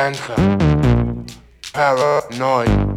Cancer, Paranoid.